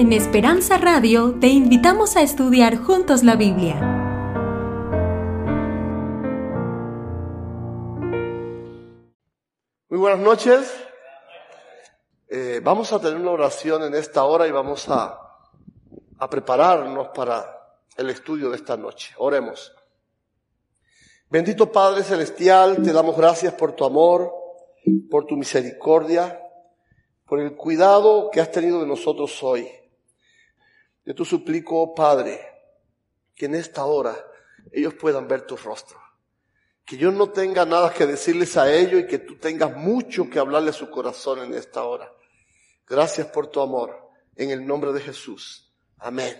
En Esperanza Radio te invitamos a estudiar juntos la Biblia. Muy buenas noches. Eh, vamos a tener una oración en esta hora y vamos a, a prepararnos para el estudio de esta noche. Oremos. Bendito Padre Celestial, te damos gracias por tu amor, por tu misericordia, por el cuidado que has tenido de nosotros hoy. Yo te suplico, Padre, que en esta hora ellos puedan ver tu rostro. Que yo no tenga nada que decirles a ellos y que tú tengas mucho que hablarle a su corazón en esta hora. Gracias por tu amor. En el nombre de Jesús. Amén.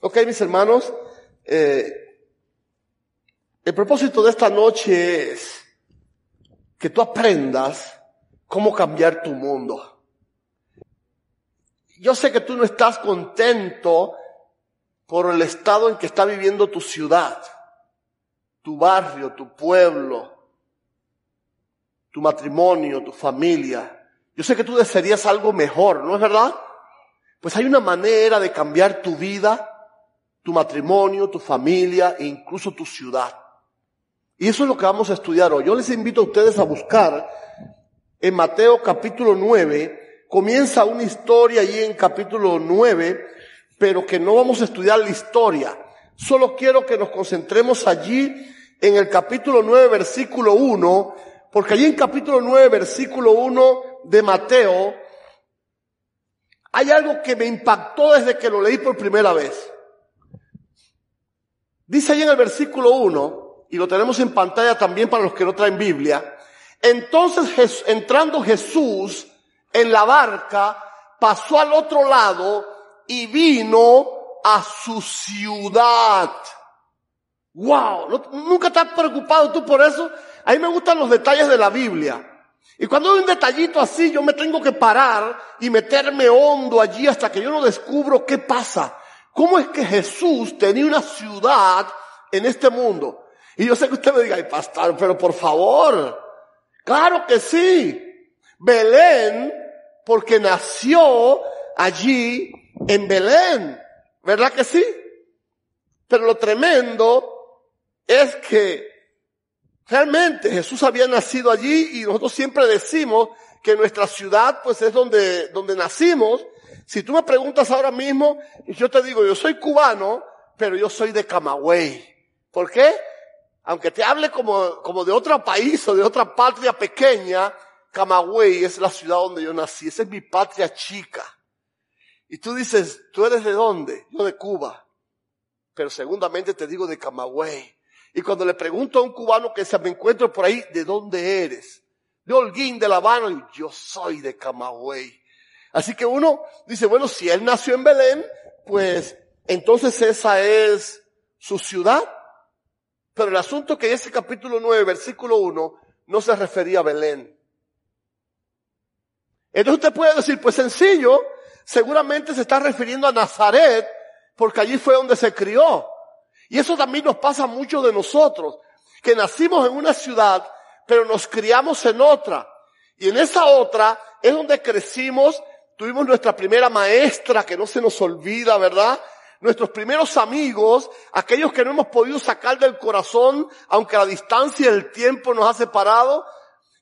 Ok, mis hermanos. Eh, el propósito de esta noche es que tú aprendas cómo cambiar tu mundo yo sé que tú no estás contento por el estado en que está viviendo tu ciudad, tu barrio, tu pueblo, tu matrimonio, tu familia. Yo sé que tú desearías algo mejor, ¿no es verdad? Pues hay una manera de cambiar tu vida, tu matrimonio, tu familia e incluso tu ciudad. Y eso es lo que vamos a estudiar hoy. Yo les invito a ustedes a buscar en Mateo capítulo 9, comienza una historia allí en capítulo 9, pero que no vamos a estudiar la historia. Solo quiero que nos concentremos allí en el capítulo 9, versículo 1, porque allí en capítulo 9, versículo 1 de Mateo, hay algo que me impactó desde que lo leí por primera vez. Dice allí en el versículo 1, y lo tenemos en pantalla también para los que no traen Biblia, entonces entrando Jesús en la barca, pasó al otro lado y vino a su ciudad. Wow, ¿nunca estás preocupado tú por eso? A mí me gustan los detalles de la Biblia. Y cuando hay un detallito así, yo me tengo que parar y meterme hondo allí hasta que yo no descubro qué pasa. ¿Cómo es que Jesús tenía una ciudad en este mundo? Y yo sé que usted me diga, ay pastor, pero por favor. Claro que sí. Belén porque nació allí en Belén. ¿Verdad que sí? Pero lo tremendo es que realmente Jesús había nacido allí y nosotros siempre decimos que nuestra ciudad pues es donde, donde nacimos. Si tú me preguntas ahora mismo, yo te digo, yo soy cubano, pero yo soy de Camagüey. ¿Por qué? Aunque te hable como, como de otro país o de otra patria pequeña, Camagüey es la ciudad donde yo nací, esa es mi patria chica. Y tú dices, ¿tú eres de dónde? Yo de Cuba. Pero segundamente te digo de Camagüey. Y cuando le pregunto a un cubano que se me encuentro por ahí, ¿de dónde eres? De Holguín, de La Habana, yo soy de Camagüey. Así que uno dice, bueno, si él nació en Belén, pues entonces esa es su ciudad. Pero el asunto que en ese capítulo 9, versículo 1, no se refería a Belén. Entonces usted puede decir, pues sencillo, seguramente se está refiriendo a Nazaret, porque allí fue donde se crió. Y eso también nos pasa a muchos de nosotros, que nacimos en una ciudad, pero nos criamos en otra. Y en esa otra es donde crecimos, tuvimos nuestra primera maestra, que no se nos olvida, ¿verdad? Nuestros primeros amigos, aquellos que no hemos podido sacar del corazón, aunque la distancia y el tiempo nos ha separado,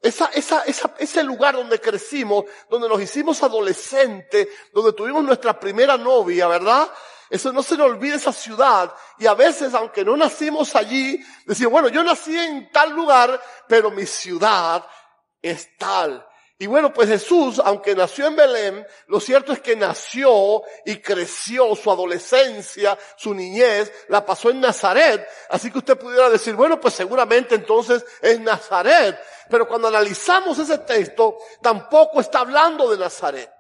esa, esa, esa, ese lugar donde crecimos, donde nos hicimos adolescentes, donde tuvimos nuestra primera novia, ¿verdad? Eso no se nos olvide esa ciudad. Y a veces, aunque no nacimos allí, decimos, bueno, yo nací en tal lugar, pero mi ciudad es tal. Y bueno, pues Jesús, aunque nació en Belén, lo cierto es que nació y creció su adolescencia, su niñez, la pasó en Nazaret. Así que usted pudiera decir, bueno, pues seguramente entonces es Nazaret. Pero cuando analizamos ese texto, tampoco está hablando de Nazaret.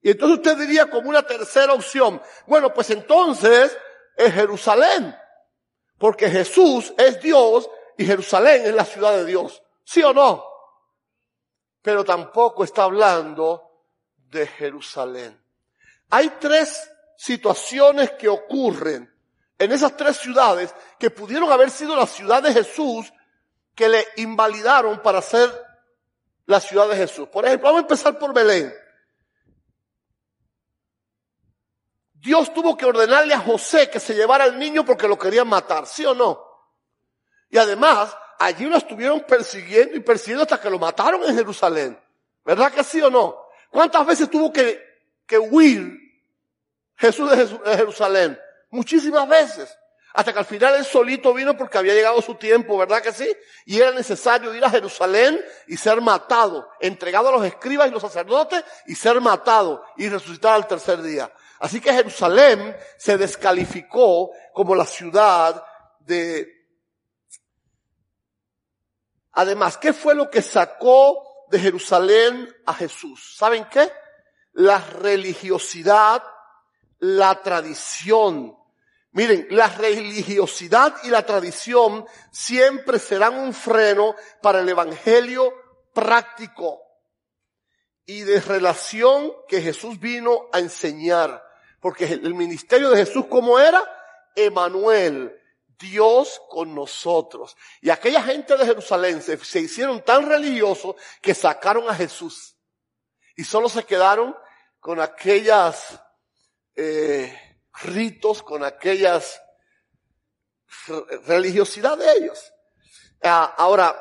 Y entonces usted diría como una tercera opción, bueno, pues entonces es Jerusalén. Porque Jesús es Dios y Jerusalén es la ciudad de Dios. ¿Sí o no? pero tampoco está hablando de Jerusalén. Hay tres situaciones que ocurren en esas tres ciudades que pudieron haber sido la ciudad de Jesús que le invalidaron para ser la ciudad de Jesús. Por ejemplo, vamos a empezar por Belén. Dios tuvo que ordenarle a José que se llevara al niño porque lo querían matar, ¿sí o no? Y además, allí lo estuvieron persiguiendo y persiguiendo hasta que lo mataron en Jerusalén. ¿Verdad que sí o no? ¿Cuántas veces tuvo que, que huir Jesús de Jerusalén? Muchísimas veces. Hasta que al final él solito vino porque había llegado su tiempo, ¿verdad que sí? Y era necesario ir a Jerusalén y ser matado, entregado a los escribas y los sacerdotes y ser matado y resucitar al tercer día. Así que Jerusalén se descalificó como la ciudad de... Además, ¿qué fue lo que sacó de Jerusalén a Jesús? ¿Saben qué? La religiosidad, la tradición. Miren, la religiosidad y la tradición siempre serán un freno para el evangelio práctico y de relación que Jesús vino a enseñar. Porque el ministerio de Jesús, ¿cómo era? Emanuel, Dios con nosotros. Y aquella gente de Jerusalén se, hicieron tan religiosos que sacaron a Jesús. Y solo se quedaron con aquellas eh, ritos, con aquellas religiosidad de ellos. Ah, ahora,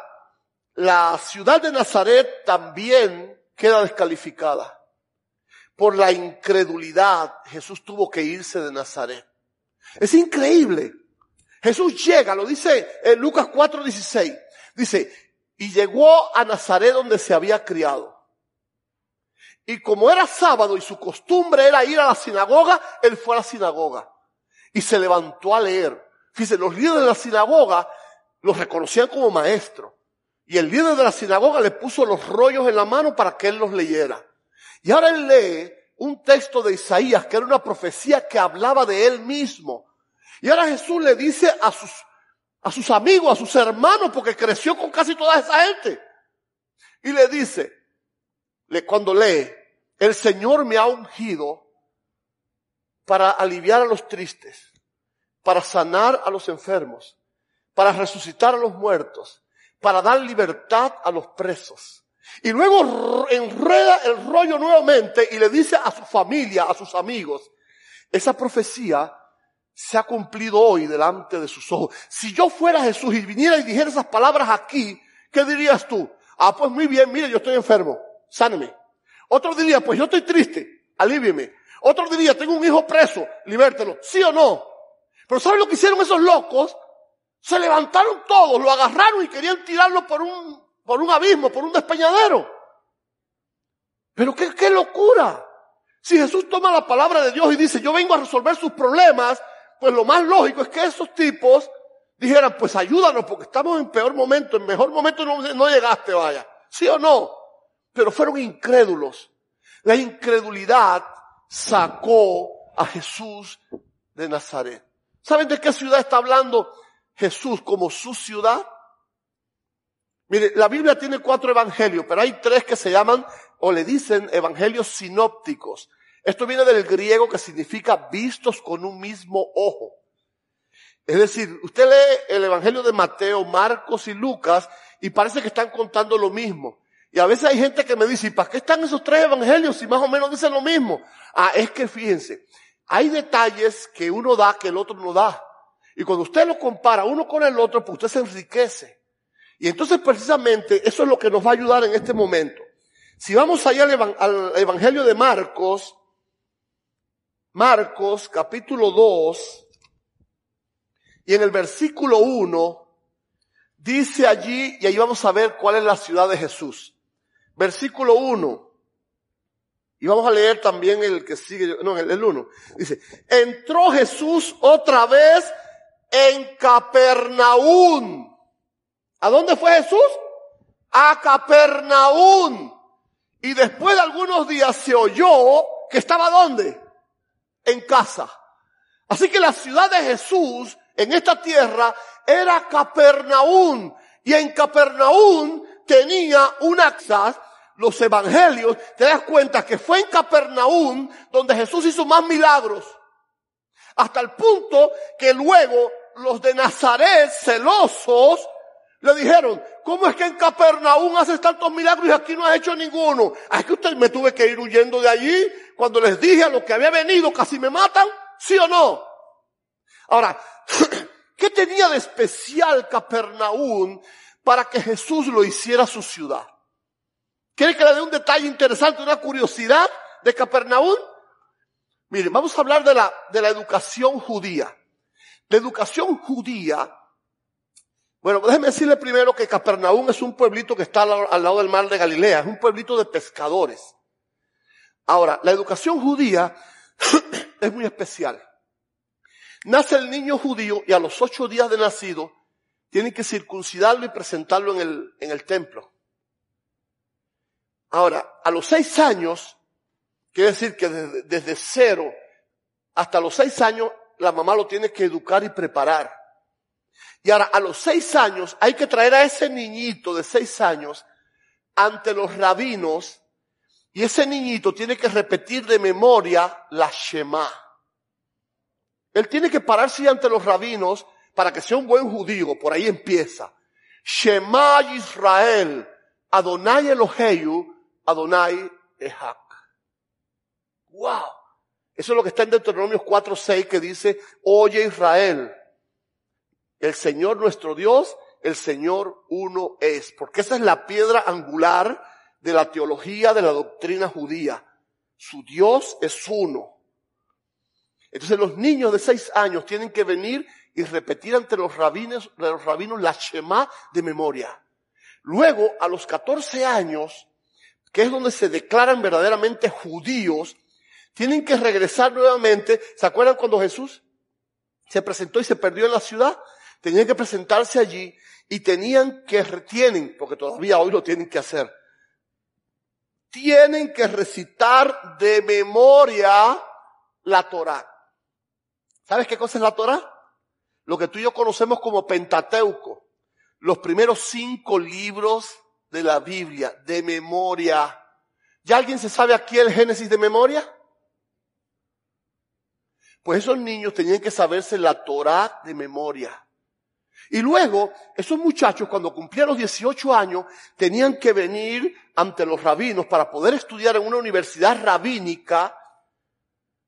la ciudad de Nazaret también queda descalificada. Por la incredulidad, Jesús tuvo que irse de Nazaret. Es increíble. Jesús llega, lo dice en Lucas 4:16. Dice, y llegó a Nazaret donde se había criado. Y como era sábado y su costumbre era ir a la sinagoga, él fue a la sinagoga. Y se levantó a leer. Fíjense, los líderes de la sinagoga los reconocían como maestro. Y el líder de la sinagoga le puso los rollos en la mano para que él los leyera. Y ahora él lee un texto de Isaías que era una profecía que hablaba de él mismo. Y ahora Jesús le dice a sus, a sus amigos, a sus hermanos, porque creció con casi toda esa gente. Y le dice, cuando lee, el Señor me ha ungido para aliviar a los tristes, para sanar a los enfermos, para resucitar a los muertos, para dar libertad a los presos y luego enreda el rollo nuevamente y le dice a su familia, a sus amigos, esa profecía se ha cumplido hoy delante de sus ojos. Si yo fuera Jesús y viniera y dijera esas palabras aquí, ¿qué dirías tú? Ah, pues muy bien, mire, yo estoy enfermo, sáneme. Otro diría, pues yo estoy triste, alívieme. Otro diría, tengo un hijo preso, libértelo. ¿Sí o no? Pero ¿saben lo que hicieron esos locos? Se levantaron todos, lo agarraron y querían tirarlo por un por un abismo, por un despeñadero. Pero qué, qué locura. Si Jesús toma la palabra de Dios y dice, yo vengo a resolver sus problemas, pues lo más lógico es que esos tipos dijeran, pues ayúdanos porque estamos en peor momento, en mejor momento no, no llegaste, vaya. ¿Sí o no? Pero fueron incrédulos. La incredulidad sacó a Jesús de Nazaret. ¿Saben de qué ciudad está hablando Jesús como su ciudad? Mire, la Biblia tiene cuatro evangelios, pero hay tres que se llaman o le dicen evangelios sinópticos. Esto viene del griego que significa vistos con un mismo ojo. Es decir, usted lee el evangelio de Mateo, Marcos y Lucas y parece que están contando lo mismo. Y a veces hay gente que me dice, ¿y para qué están esos tres evangelios si más o menos dicen lo mismo? Ah, es que fíjense, hay detalles que uno da que el otro no da. Y cuando usted lo compara uno con el otro, pues usted se enriquece. Y entonces precisamente eso es lo que nos va a ayudar en este momento. Si vamos allá al, Evangelio de Marcos, Marcos capítulo 2, y en el versículo 1, dice allí, y ahí vamos a ver cuál es la ciudad de Jesús. Versículo 1. Y vamos a leer también el que sigue, no, el 1. Dice, entró Jesús otra vez en Capernaum ¿A dónde fue Jesús? A Capernaum. Y después de algunos días se oyó que estaba dónde? En casa. Así que la ciudad de Jesús en esta tierra era Capernaum. Y en Capernaum tenía una los evangelios, te das cuenta que fue en Capernaum donde Jesús hizo más milagros. Hasta el punto que luego los de Nazaret, celosos, Le dijeron, ¿cómo es que en Capernaum haces tantos milagros y aquí no has hecho ninguno? Ah, es que usted me tuve que ir huyendo de allí. Cuando les dije a los que había venido casi me matan, ¿sí o no? Ahora, ¿qué tenía de especial Capernaum para que Jesús lo hiciera su ciudad? ¿Quiere que le dé un detalle interesante, una curiosidad de Capernaum? Miren, vamos a hablar de la, de la educación judía. La educación judía bueno, déjeme decirle primero que Capernaum es un pueblito que está al lado del mar de Galilea, es un pueblito de pescadores. Ahora, la educación judía es muy especial. Nace el niño judío y a los ocho días de nacido tienen que circuncidarlo y presentarlo en el, en el templo. Ahora, a los seis años, quiere decir que desde, cero hasta los seis años, la mamá lo tiene que educar y preparar. Y ahora, a los seis años, hay que traer a ese niñito de seis años ante los rabinos y ese niñito tiene que repetir de memoria la Shema. Él tiene que pararse ante los rabinos para que sea un buen judío. Por ahí empieza. Shema Israel, Adonai Eloheyu, Adonai Ehak. Wow. Eso es lo que está en Deuteronomio 4.6 que dice, oye Israel, el Señor nuestro Dios, el Señor uno es. Porque esa es la piedra angular de la teología de la doctrina judía. Su Dios es uno. Entonces los niños de seis años tienen que venir y repetir ante los rabinos, los rabinos la Shema de memoria. Luego, a los 14 años, que es donde se declaran verdaderamente judíos, tienen que regresar nuevamente. ¿Se acuerdan cuando Jesús se presentó y se perdió en la ciudad? tenían que presentarse allí y tenían que, tienen, porque todavía hoy lo tienen que hacer, tienen que recitar de memoria la Torah. ¿Sabes qué cosa es la Torah? Lo que tú y yo conocemos como Pentateuco. Los primeros cinco libros de la Biblia, de memoria. ¿Ya alguien se sabe aquí el Génesis de memoria? Pues esos niños tenían que saberse la Torah de memoria. Y luego, esos muchachos cuando cumplieron los 18 años, tenían que venir ante los rabinos para poder estudiar en una universidad rabínica.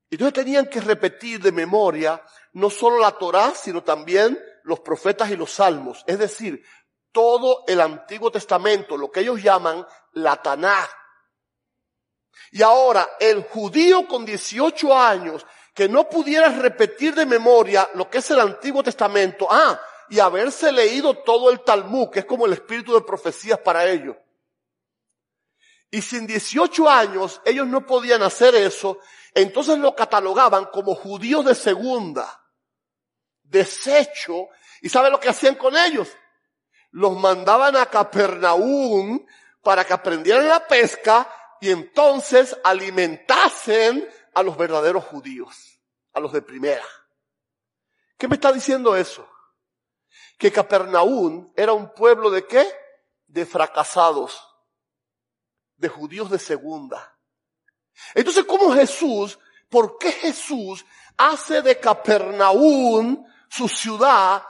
Y entonces tenían que repetir de memoria no solo la Torá, sino también los profetas y los salmos. Es decir, todo el Antiguo Testamento, lo que ellos llaman la Taná. Y ahora, el judío con 18 años que no pudiera repetir de memoria lo que es el Antiguo Testamento, ah, y haberse leído todo el Talmud, que es como el espíritu de profecías para ellos. Y sin 18 años ellos no podían hacer eso, entonces lo catalogaban como judíos de segunda, desecho, y ¿sabe lo que hacían con ellos? Los mandaban a Capernaum para que aprendieran la pesca y entonces alimentasen a los verdaderos judíos, a los de primera. ¿Qué me está diciendo eso? que Capernaum era un pueblo de qué? De fracasados, de judíos de segunda. Entonces, ¿cómo Jesús, por qué Jesús hace de Capernaum su ciudad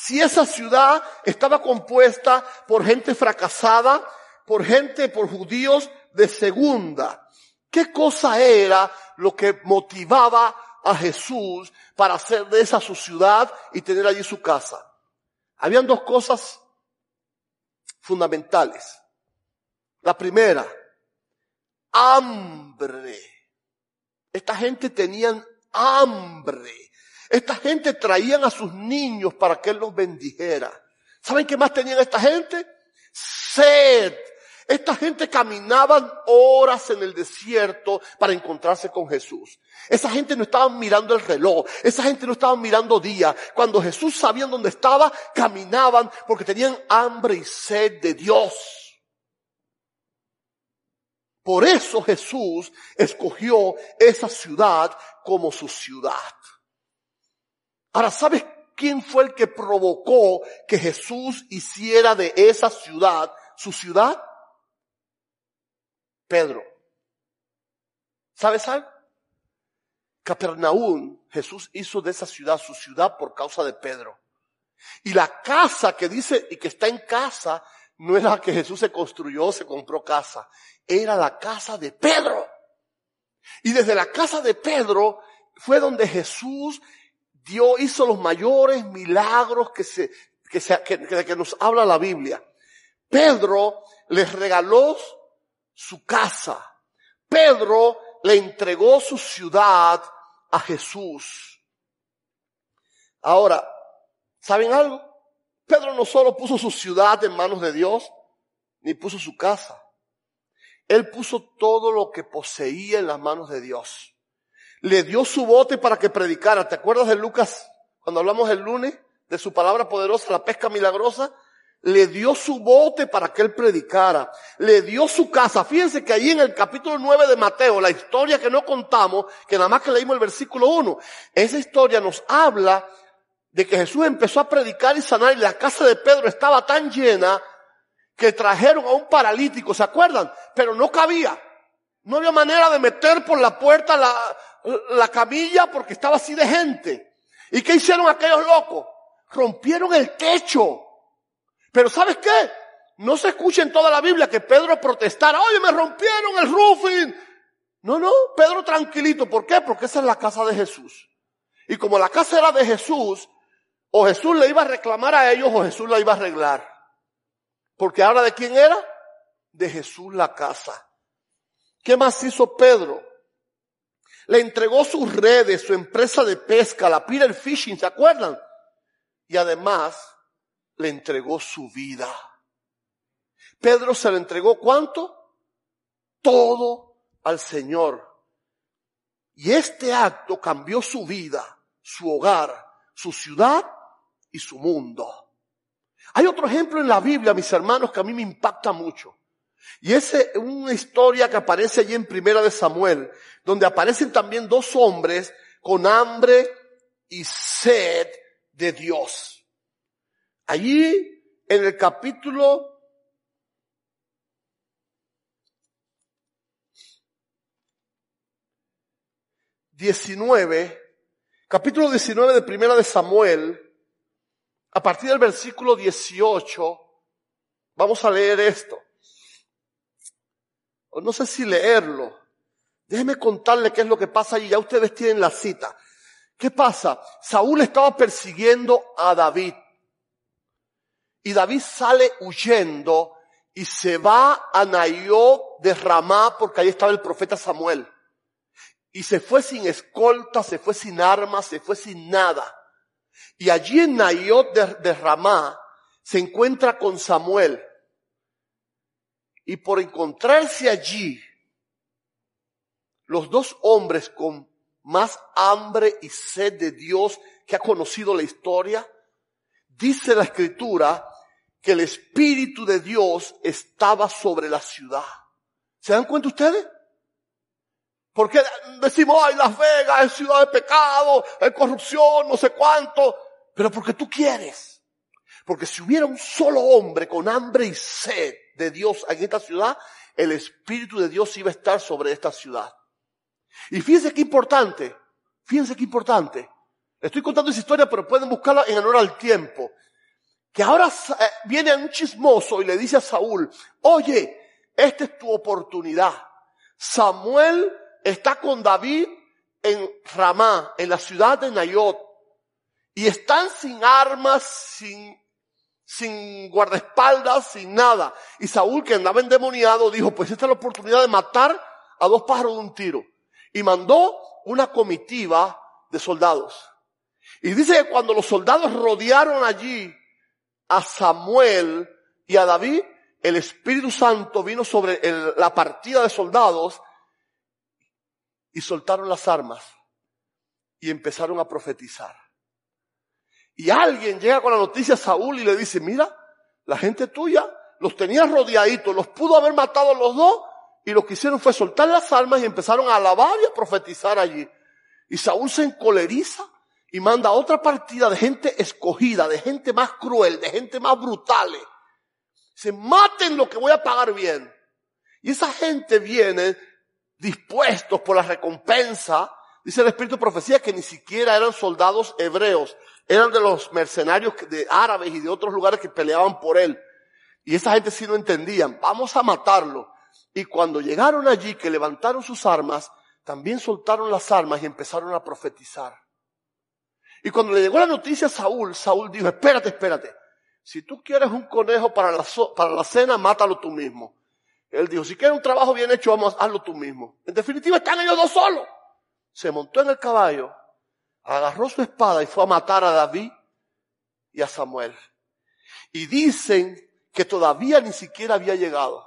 si esa ciudad estaba compuesta por gente fracasada, por gente, por judíos de segunda? ¿Qué cosa era lo que motivaba a Jesús para hacer de esa su ciudad y tener allí su casa? Habían dos cosas fundamentales. La primera, hambre. Esta gente tenían hambre. Esta gente traían a sus niños para que Él los bendijera. ¿Saben qué más tenían esta gente? Sed. Esta gente caminaban horas en el desierto para encontrarse con Jesús. Esa gente no estaba mirando el reloj, esa gente no estaba mirando día. Cuando Jesús sabía dónde estaba, caminaban porque tenían hambre y sed de Dios. Por eso Jesús escogió esa ciudad como su ciudad. Ahora, ¿sabes quién fue el que provocó que Jesús hiciera de esa ciudad su ciudad? Pedro. ¿Sabes algo? Capernaum, Jesús hizo de esa ciudad su ciudad por causa de Pedro. Y la casa que dice y que está en casa no era la que Jesús se construyó, se compró casa. Era la casa de Pedro. Y desde la casa de Pedro fue donde Jesús dio, hizo los mayores milagros que se, que, se, que, que nos habla la Biblia. Pedro les regaló su casa. Pedro le entregó su ciudad a Jesús. Ahora, ¿saben algo? Pedro no solo puso su ciudad en manos de Dios, ni puso su casa. Él puso todo lo que poseía en las manos de Dios. Le dio su bote para que predicara. ¿Te acuerdas de Lucas cuando hablamos el lunes de su palabra poderosa, la pesca milagrosa? Le dio su bote para que él predicara. Le dio su casa. Fíjense que ahí en el capítulo 9 de Mateo, la historia que no contamos, que nada más que leímos el versículo 1, esa historia nos habla de que Jesús empezó a predicar y sanar y la casa de Pedro estaba tan llena que trajeron a un paralítico, ¿se acuerdan? Pero no cabía. No había manera de meter por la puerta la, la camilla porque estaba así de gente. ¿Y qué hicieron aquellos locos? Rompieron el techo. Pero ¿sabes qué? No se escucha en toda la Biblia que Pedro protestara, oye, me rompieron el roofing. No, no, Pedro tranquilito. ¿Por qué? Porque esa es la casa de Jesús. Y como la casa era de Jesús, o Jesús le iba a reclamar a ellos o Jesús la iba a arreglar. Porque ahora de quién era? De Jesús la casa. ¿Qué más hizo Pedro? Le entregó sus redes, su empresa de pesca, la Peter Fishing, ¿se acuerdan? Y además le entregó su vida. Pedro se le entregó cuánto? Todo al Señor. Y este acto cambió su vida, su hogar, su ciudad y su mundo. Hay otro ejemplo en la Biblia, mis hermanos, que a mí me impacta mucho. Y es una historia que aparece allí en Primera de Samuel, donde aparecen también dos hombres con hambre y sed de Dios. Allí, en el capítulo diecinueve, capítulo 19 de Primera de Samuel, a partir del versículo 18, vamos a leer esto. No sé si leerlo. Déjenme contarle qué es lo que pasa allí. Ya ustedes tienen la cita. ¿Qué pasa? Saúl estaba persiguiendo a David. Y David sale huyendo y se va a Nayó de Ramá porque ahí estaba el profeta Samuel. Y se fue sin escolta, se fue sin armas, se fue sin nada. Y allí en Nayot de, Ramá se encuentra con Samuel. Y por encontrarse allí, los dos hombres con más hambre y sed de Dios que ha conocido la historia, dice la escritura que el Espíritu de Dios estaba sobre la ciudad. ¿Se dan cuenta ustedes? Porque decimos, ay, Las Vegas es ciudad de pecado, hay corrupción, no sé cuánto. Pero porque tú quieres. Porque si hubiera un solo hombre con hambre y sed de Dios en esta ciudad, el Espíritu de Dios iba a estar sobre esta ciudad. Y fíjense qué importante, fíjense qué importante. Estoy contando esa historia, pero pueden buscarla en honor al tiempo. Que ahora eh, viene un chismoso y le dice a Saúl, oye, esta es tu oportunidad. Samuel está con David en Ramá, en la ciudad de Nayot, y están sin armas, sin, sin guardaespaldas, sin nada. Y Saúl, que andaba endemoniado, dijo, pues esta es la oportunidad de matar a dos pájaros de un tiro. Y mandó una comitiva de soldados. Y dice que cuando los soldados rodearon allí a Samuel y a David, el Espíritu Santo vino sobre la partida de soldados y soltaron las armas y empezaron a profetizar. Y alguien llega con la noticia a Saúl y le dice, mira, la gente tuya los tenía rodeaditos, los pudo haber matado los dos y lo que hicieron fue soltar las armas y empezaron a alabar y a profetizar allí. Y Saúl se encoleriza y manda otra partida de gente escogida, de gente más cruel, de gente más brutal. Se maten lo que voy a pagar bien. Y esa gente viene dispuestos por la recompensa, dice el Espíritu de Profecía que ni siquiera eran soldados hebreos, eran de los mercenarios de árabes y de otros lugares que peleaban por él. Y esa gente sí no entendían, vamos a matarlo. Y cuando llegaron allí, que levantaron sus armas, también soltaron las armas y empezaron a profetizar. Y cuando le llegó la noticia a Saúl, Saúl dijo, espérate, espérate. Si tú quieres un conejo para la, para la cena, mátalo tú mismo. Él dijo, si quieres un trabajo bien hecho, vamos, hazlo tú mismo. En definitiva, están ellos dos solos. Se montó en el caballo, agarró su espada y fue a matar a David y a Samuel. Y dicen que todavía ni siquiera había llegado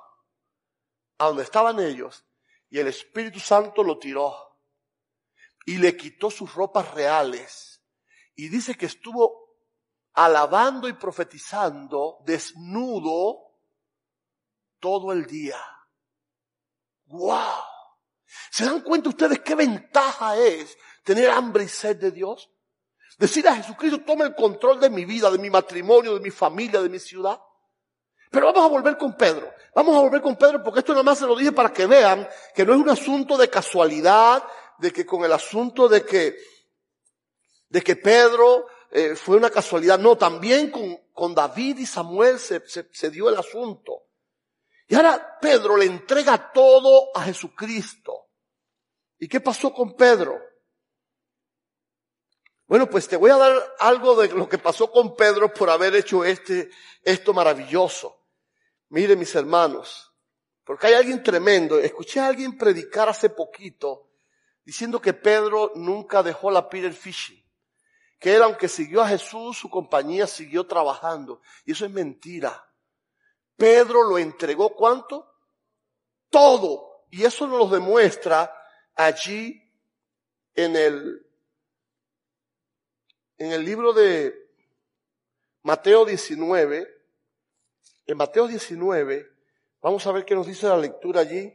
a donde estaban ellos y el Espíritu Santo lo tiró y le quitó sus ropas reales. Y dice que estuvo alabando y profetizando desnudo todo el día. ¡Wow! ¿Se dan cuenta ustedes qué ventaja es tener hambre y sed de Dios? Decir a Jesucristo, toma el control de mi vida, de mi matrimonio, de mi familia, de mi ciudad. Pero vamos a volver con Pedro. Vamos a volver con Pedro porque esto nada más se lo dije para que vean que no es un asunto de casualidad, de que con el asunto de que, de que Pedro eh, fue una casualidad. No, también con, con David y Samuel se, se dio el asunto. Y ahora Pedro le entrega todo a Jesucristo. ¿Y qué pasó con Pedro? Bueno, pues te voy a dar algo de lo que pasó con Pedro por haber hecho este, esto maravilloso. Mire mis hermanos, porque hay alguien tremendo. Escuché a alguien predicar hace poquito diciendo que Pedro nunca dejó la Peter Fishing que él, aunque siguió a Jesús, su compañía siguió trabajando. Y eso es mentira. Pedro lo entregó cuánto? Todo. Y eso nos lo demuestra allí en el, en el libro de Mateo 19. En Mateo 19, vamos a ver qué nos dice la lectura allí.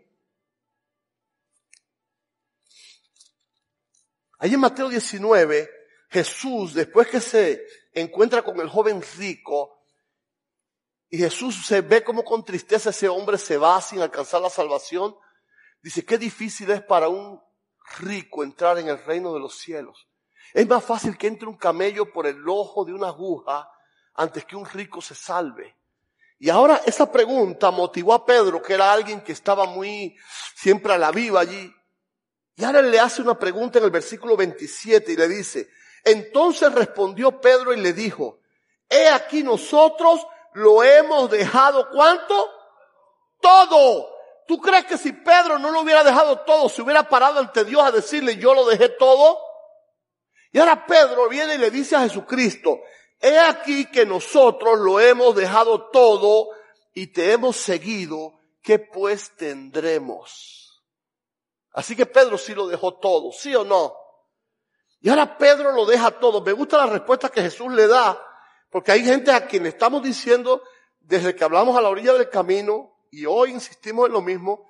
Allí en Mateo 19, Jesús, después que se encuentra con el joven rico, y Jesús se ve como con tristeza ese hombre se va sin alcanzar la salvación, dice, qué difícil es para un rico entrar en el reino de los cielos. Es más fácil que entre un camello por el ojo de una aguja antes que un rico se salve. Y ahora esa pregunta motivó a Pedro, que era alguien que estaba muy siempre a la viva allí. Y ahora le hace una pregunta en el versículo 27 y le dice, entonces respondió Pedro y le dijo, he aquí nosotros lo hemos dejado cuánto? Todo. ¿Tú crees que si Pedro no lo hubiera dejado todo, se hubiera parado ante Dios a decirle, yo lo dejé todo? Y ahora Pedro viene y le dice a Jesucristo, he aquí que nosotros lo hemos dejado todo y te hemos seguido, ¿qué pues tendremos? Así que Pedro sí lo dejó todo, ¿sí o no? Y ahora Pedro lo deja todo. Me gusta la respuesta que Jesús le da, porque hay gente a quien estamos diciendo desde que hablamos a la orilla del camino, y hoy insistimos en lo mismo,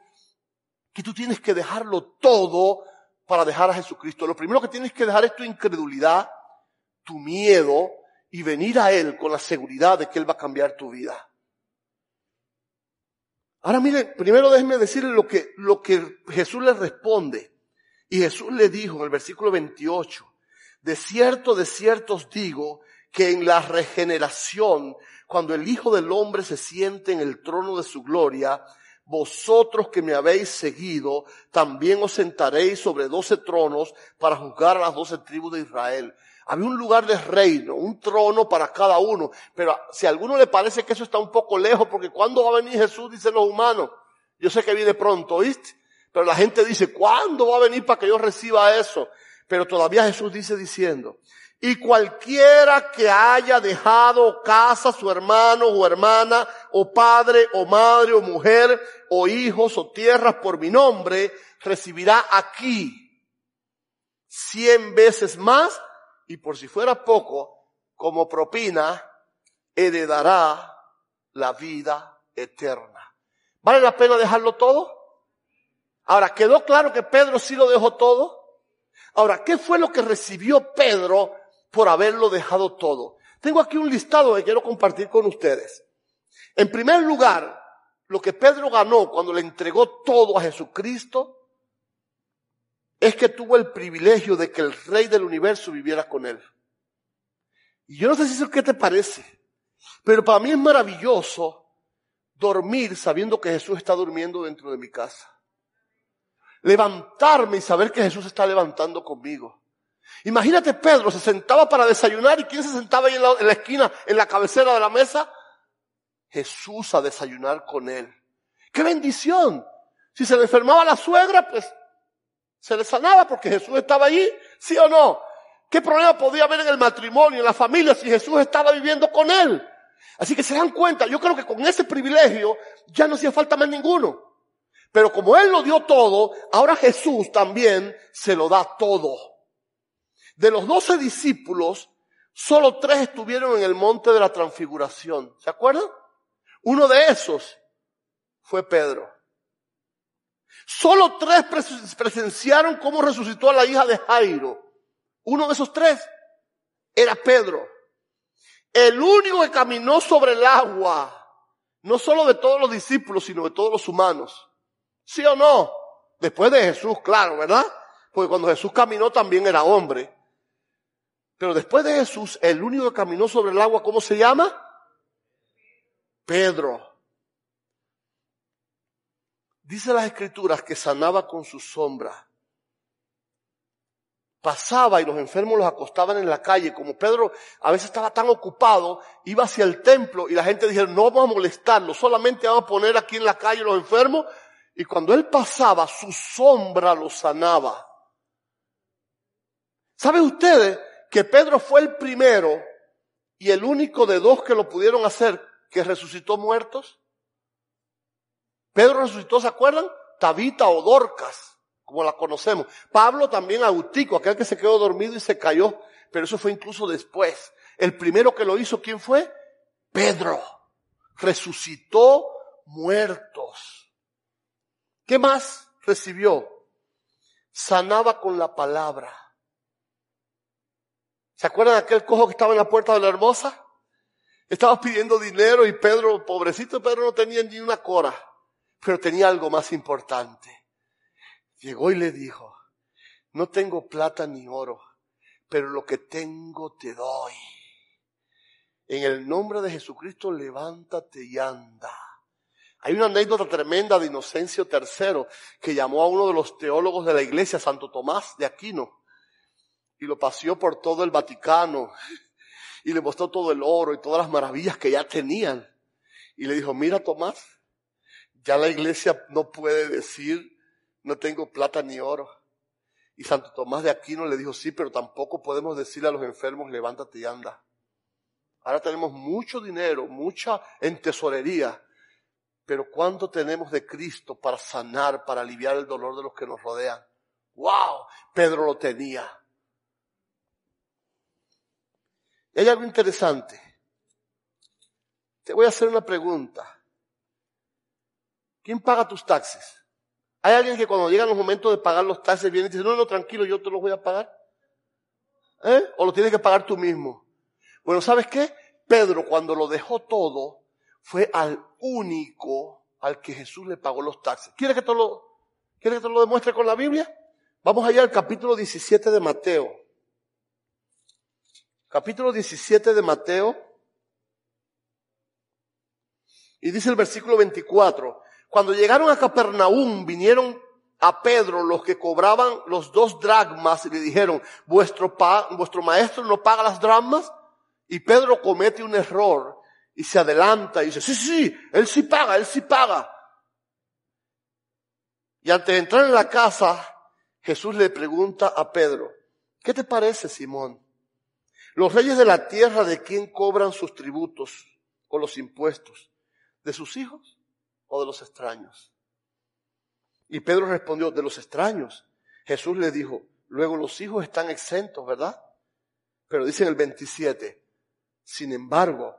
que tú tienes que dejarlo todo para dejar a Jesucristo. Lo primero que tienes que dejar es tu incredulidad, tu miedo, y venir a Él con la seguridad de que Él va a cambiar tu vida. Ahora mire, primero déjeme decirle lo que, lo que Jesús le responde. Y Jesús le dijo en el versículo 28, de cierto, de cierto os digo que en la regeneración, cuando el Hijo del Hombre se siente en el trono de su gloria, vosotros que me habéis seguido, también os sentaréis sobre doce tronos para juzgar a las doce tribus de Israel. Había un lugar de reino, un trono para cada uno. Pero si a alguno le parece que eso está un poco lejos, porque cuando va a venir Jesús, dicen los humanos, yo sé que viene pronto, ¿oíste? Pero la gente dice, ¿cuándo va a venir para que yo reciba eso? Pero todavía Jesús dice diciendo, y cualquiera que haya dejado casa, su hermano o hermana, o padre o madre o mujer, o hijos o tierras por mi nombre, recibirá aquí cien veces más y por si fuera poco, como propina, heredará la vida eterna. ¿Vale la pena dejarlo todo? Ahora, ¿quedó claro que Pedro sí lo dejó todo? Ahora, ¿qué fue lo que recibió Pedro por haberlo dejado todo? Tengo aquí un listado que quiero compartir con ustedes. En primer lugar, lo que Pedro ganó cuando le entregó todo a Jesucristo es que tuvo el privilegio de que el Rey del universo viviera con él. Y yo no sé si eso qué te parece, pero para mí es maravilloso dormir sabiendo que Jesús está durmiendo dentro de mi casa. Levantarme y saber que Jesús está levantando conmigo. Imagínate Pedro se sentaba para desayunar y ¿quién se sentaba ahí en la, esquina, en la cabecera de la mesa? Jesús a desayunar con él. ¡Qué bendición! Si se le enfermaba la suegra, pues se le sanaba porque Jesús estaba allí, ¿sí o no? ¿Qué problema podía haber en el matrimonio, en la familia, si Jesús estaba viviendo con él? Así que se dan cuenta, yo creo que con ese privilegio ya no hacía falta más ninguno. Pero como Él lo dio todo, ahora Jesús también se lo da todo. De los doce discípulos, solo tres estuvieron en el monte de la transfiguración. ¿Se acuerdan? Uno de esos fue Pedro. Solo tres presenciaron cómo resucitó a la hija de Jairo. Uno de esos tres era Pedro. El único que caminó sobre el agua, no solo de todos los discípulos, sino de todos los humanos. ¿Sí o no? Después de Jesús, claro, ¿verdad? Porque cuando Jesús caminó también era hombre. Pero después de Jesús, el único que caminó sobre el agua, ¿cómo se llama? Pedro. Dice las escrituras que sanaba con su sombra. Pasaba y los enfermos los acostaban en la calle. Como Pedro a veces estaba tan ocupado, iba hacia el templo y la gente dijeron, no vamos a molestarlo, solamente vamos a poner aquí en la calle los enfermos. Y cuando él pasaba, su sombra los sanaba. ¿Saben ustedes que Pedro fue el primero y el único de dos que lo pudieron hacer que resucitó muertos? Pedro resucitó, ¿se acuerdan? Tabita o Dorcas, como la conocemos. Pablo también Autico, aquel que se quedó dormido y se cayó, pero eso fue incluso después. El primero que lo hizo, ¿quién fue? Pedro. Resucitó muertos. ¿Qué más recibió? Sanaba con la palabra. ¿Se acuerdan aquel cojo que estaba en la puerta de la hermosa? Estaba pidiendo dinero y Pedro, pobrecito Pedro, no tenía ni una cora, pero tenía algo más importante. Llegó y le dijo, no tengo plata ni oro, pero lo que tengo te doy. En el nombre de Jesucristo, levántate y anda. Hay una anécdota tremenda de Inocencio III que llamó a uno de los teólogos de la iglesia, Santo Tomás de Aquino, y lo paseó por todo el Vaticano y le mostró todo el oro y todas las maravillas que ya tenían. Y le dijo, mira Tomás, ya la iglesia no puede decir, no tengo plata ni oro. Y Santo Tomás de Aquino le dijo, sí, pero tampoco podemos decirle a los enfermos, levántate y anda. Ahora tenemos mucho dinero, mucha en tesorería, pero ¿cuánto tenemos de Cristo para sanar, para aliviar el dolor de los que nos rodean? ¡Wow! Pedro lo tenía. Hay algo interesante. Te voy a hacer una pregunta. ¿Quién paga tus taxes? ¿Hay alguien que cuando llegan los momentos de pagar los taxes viene y dice, no, no, tranquilo, yo te los voy a pagar? ¿Eh? ¿O lo tienes que pagar tú mismo? Bueno, ¿sabes qué? Pedro cuando lo dejó todo fue al único al que Jesús le pagó los taxes. ¿Quieres que te lo, ¿quieres que te lo demuestre con la Biblia? Vamos allá al capítulo 17 de Mateo capítulo 17 de Mateo, y dice el versículo 24, cuando llegaron a Capernaum, vinieron a Pedro los que cobraban los dos dragmas y le dijeron, vuestro, maestro no paga las dragmas. Y Pedro comete un error y se adelanta y dice, sí, sí, él sí paga, él sí paga. Y antes de entrar en la casa, Jesús le pregunta a Pedro, ¿qué te parece, Simón? Los reyes de la tierra, ¿de quién cobran sus tributos o los impuestos? ¿De sus hijos o de los extraños? Y Pedro respondió, de los extraños. Jesús le dijo, luego los hijos están exentos, ¿verdad? Pero dice en el 27, sin embargo,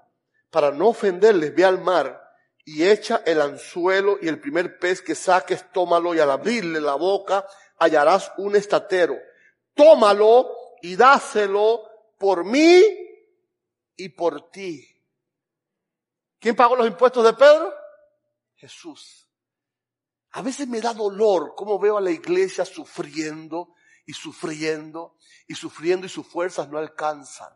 para no ofenderles, ve al mar y echa el anzuelo y el primer pez que saques, tómalo y al abrirle la boca hallarás un estatero. Tómalo y dáselo por mí y por ti. ¿Quién pagó los impuestos de Pedro? Jesús. A veces me da dolor cómo veo a la iglesia sufriendo y sufriendo y sufriendo y sus fuerzas no alcanzan.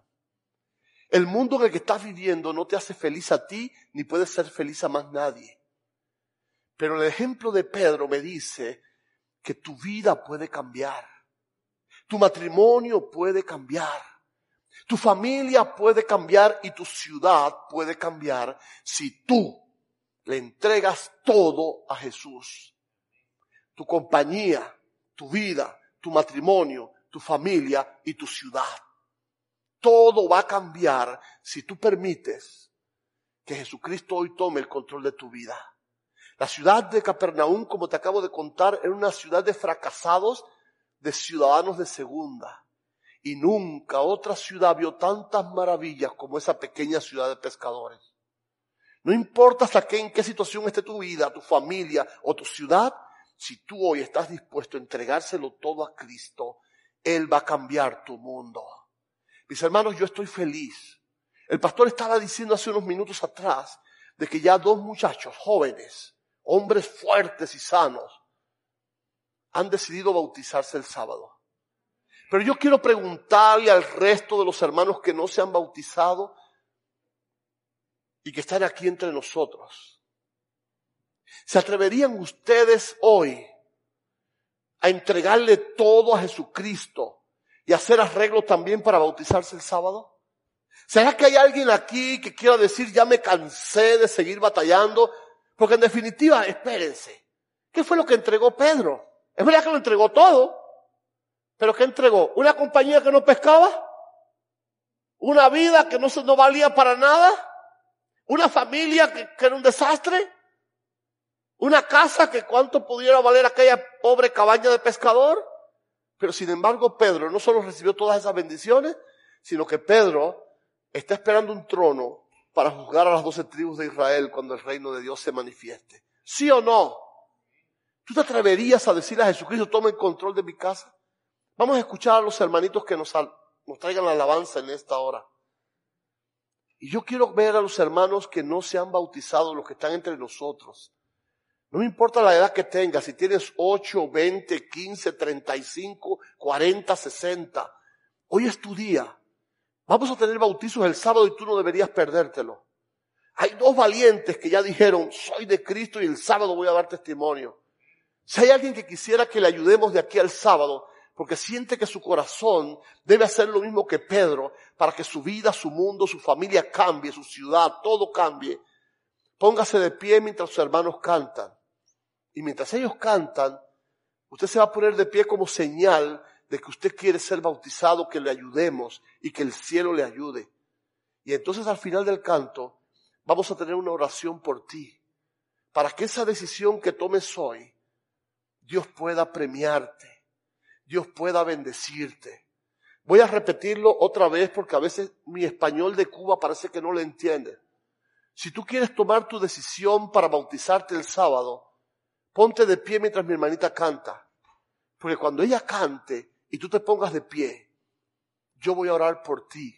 El mundo en el que estás viviendo no te hace feliz a ti ni puede ser feliz a más nadie. Pero el ejemplo de Pedro me dice que tu vida puede cambiar. Tu matrimonio puede cambiar. Tu familia puede cambiar y tu ciudad puede cambiar si tú le entregas todo a Jesús. Tu compañía, tu vida, tu matrimonio, tu familia y tu ciudad. Todo va a cambiar si tú permites que Jesucristo hoy tome el control de tu vida. La ciudad de Capernaum, como te acabo de contar, era una ciudad de fracasados, de ciudadanos de segunda. Y nunca otra ciudad vio tantas maravillas como esa pequeña ciudad de pescadores. No importa hasta qué, en qué situación esté tu vida, tu familia o tu ciudad, si tú hoy estás dispuesto a entregárselo todo a Cristo, Él va a cambiar tu mundo. Mis hermanos, yo estoy feliz. El pastor estaba diciendo hace unos minutos atrás de que ya dos muchachos jóvenes, hombres fuertes y sanos, han decidido bautizarse el sábado. Pero yo quiero preguntarle al resto de los hermanos que no se han bautizado y que están aquí entre nosotros. ¿Se atreverían ustedes hoy a entregarle todo a Jesucristo y hacer arreglo también para bautizarse el sábado? ¿Será que hay alguien aquí que quiera decir ya me cansé de seguir batallando? Porque en definitiva, espérense, ¿qué fue lo que entregó Pedro? Es verdad que lo entregó todo, ¿Pero qué entregó? ¿Una compañía que no pescaba? ¿Una vida que no, se, no valía para nada? ¿Una familia que, era un desastre? ¿Una casa que cuánto pudiera valer aquella pobre cabaña de pescador? Pero sin embargo Pedro no solo recibió todas esas bendiciones, sino que Pedro está esperando un trono para juzgar a las doce tribus de Israel cuando el reino de Dios se manifieste. ¿Sí o no? ¿Tú te atreverías a decirle a Jesucristo, toma el control de mi casa? Vamos a escuchar a los hermanitos que nos, traigan la alabanza en esta hora. Y yo quiero ver a los hermanos que no se han bautizado, los que están entre nosotros. No me importa la edad que tengas, si tienes 8, 20, 15, 35, 40, 60. Hoy es tu día. Vamos a tener bautizos el sábado y tú no deberías perdértelo. Hay dos valientes que ya dijeron, soy de Cristo y el sábado voy a dar testimonio. Si hay alguien que quisiera que le ayudemos de aquí al sábado, porque siente que su corazón debe hacer lo mismo que Pedro para que su vida, su mundo, su familia cambie, su ciudad, todo cambie. Póngase de pie mientras sus hermanos cantan. Y mientras ellos cantan, usted se va a poner de pie como señal de que usted quiere ser bautizado, que le ayudemos y que el cielo le ayude. Y entonces al final del canto vamos a tener una oración por ti, para que esa decisión que tomes hoy, Dios pueda premiarte Dios pueda bendecirte. Voy a repetirlo otra vez porque a veces mi español de Cuba parece que no lo entiende. Si tú quieres tomar tu decisión para bautizarte el sábado, ponte de pie mientras mi hermanita canta. Porque cuando ella cante y tú te pongas de pie, yo voy a orar por ti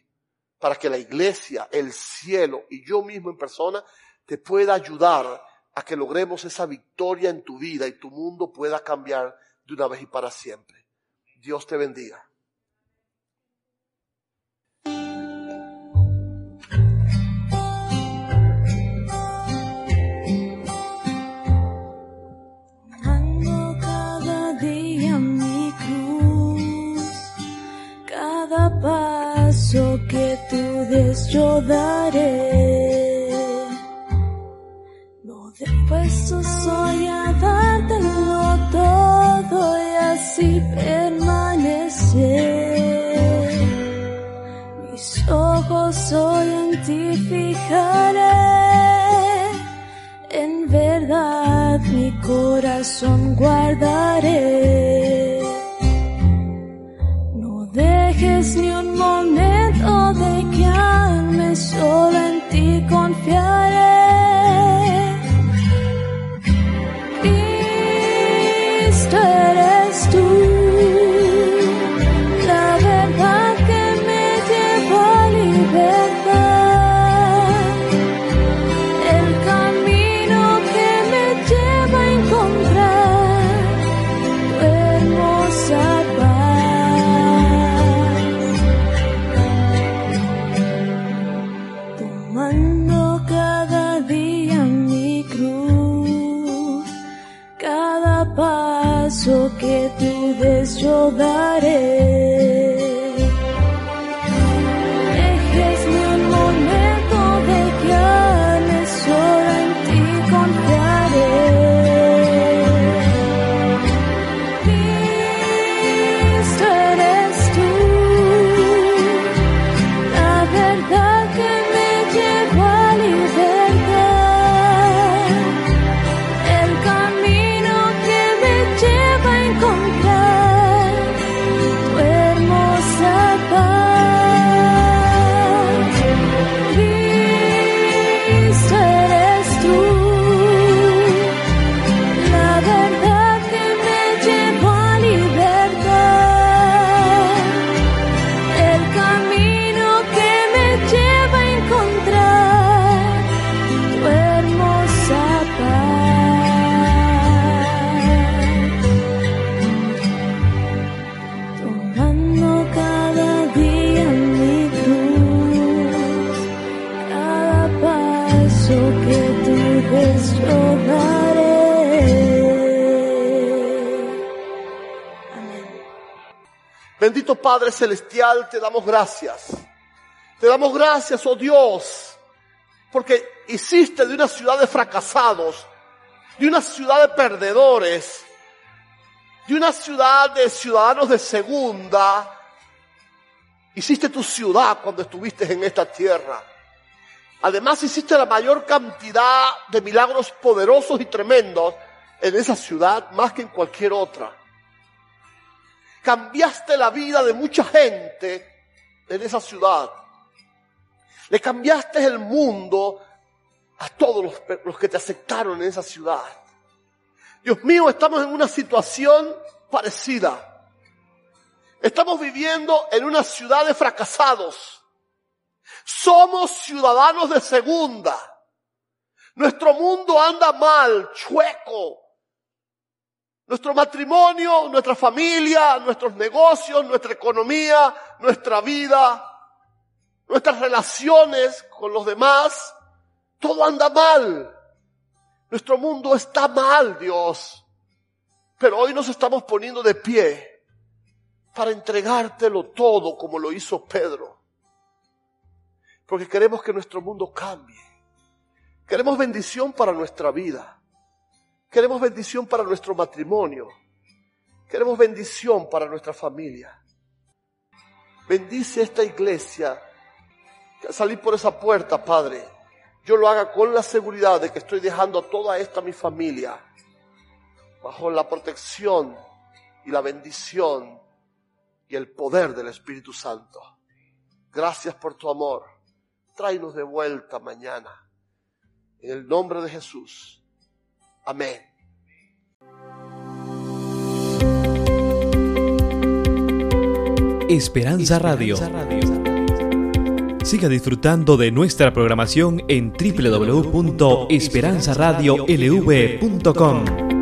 para que la iglesia, el cielo y yo mismo en persona te pueda ayudar a que logremos esa victoria en tu vida y tu mundo pueda cambiar de una vez y para siempre. Dios te bendiga. Paso que tú des yo daré. No puesto soy corazón guardaré. Paso que tú des yo daré. Que. Bendito Padre Celestial, te damos gracias. Te damos gracias, oh Dios, porque hiciste de una ciudad de fracasados, de una ciudad de perdedores, de una ciudad de ciudadanos de segunda, hiciste tu ciudad cuando estuviste en esta tierra. Además hiciste la mayor cantidad de milagros poderosos y tremendos en esa ciudad más que en cualquier otra cambiaste la vida de mucha gente en esa ciudad. Le cambiaste el mundo a todos los, los, que te aceptaron en esa ciudad. Dios mío, estamos en una situación parecida. Estamos viviendo en una ciudad de fracasados. Somos ciudadanos de segunda. Nuestro mundo anda mal, chueco, nuestro matrimonio, nuestra familia, nuestros negocios, nuestra economía, nuestra vida, nuestras relaciones con los demás, todo anda mal. Nuestro mundo está mal, Dios. Pero hoy nos estamos poniendo de pie para entregártelo todo como lo hizo Pedro. Porque queremos que nuestro mundo cambie. Queremos bendición para nuestra vida. Queremos bendición para nuestro matrimonio. Queremos bendición para nuestra familia. Bendice esta iglesia. Salir por esa puerta, Padre, yo lo haga con la seguridad de que estoy dejando a toda esta mi familia bajo la protección y la bendición y el poder del Espíritu Santo. Gracias por tu amor. Tráenos de vuelta mañana. En el nombre de Jesús. Amén. Esperanza Radio. Siga disfrutando de nuestra programación en www.esperanzaradiolv.com.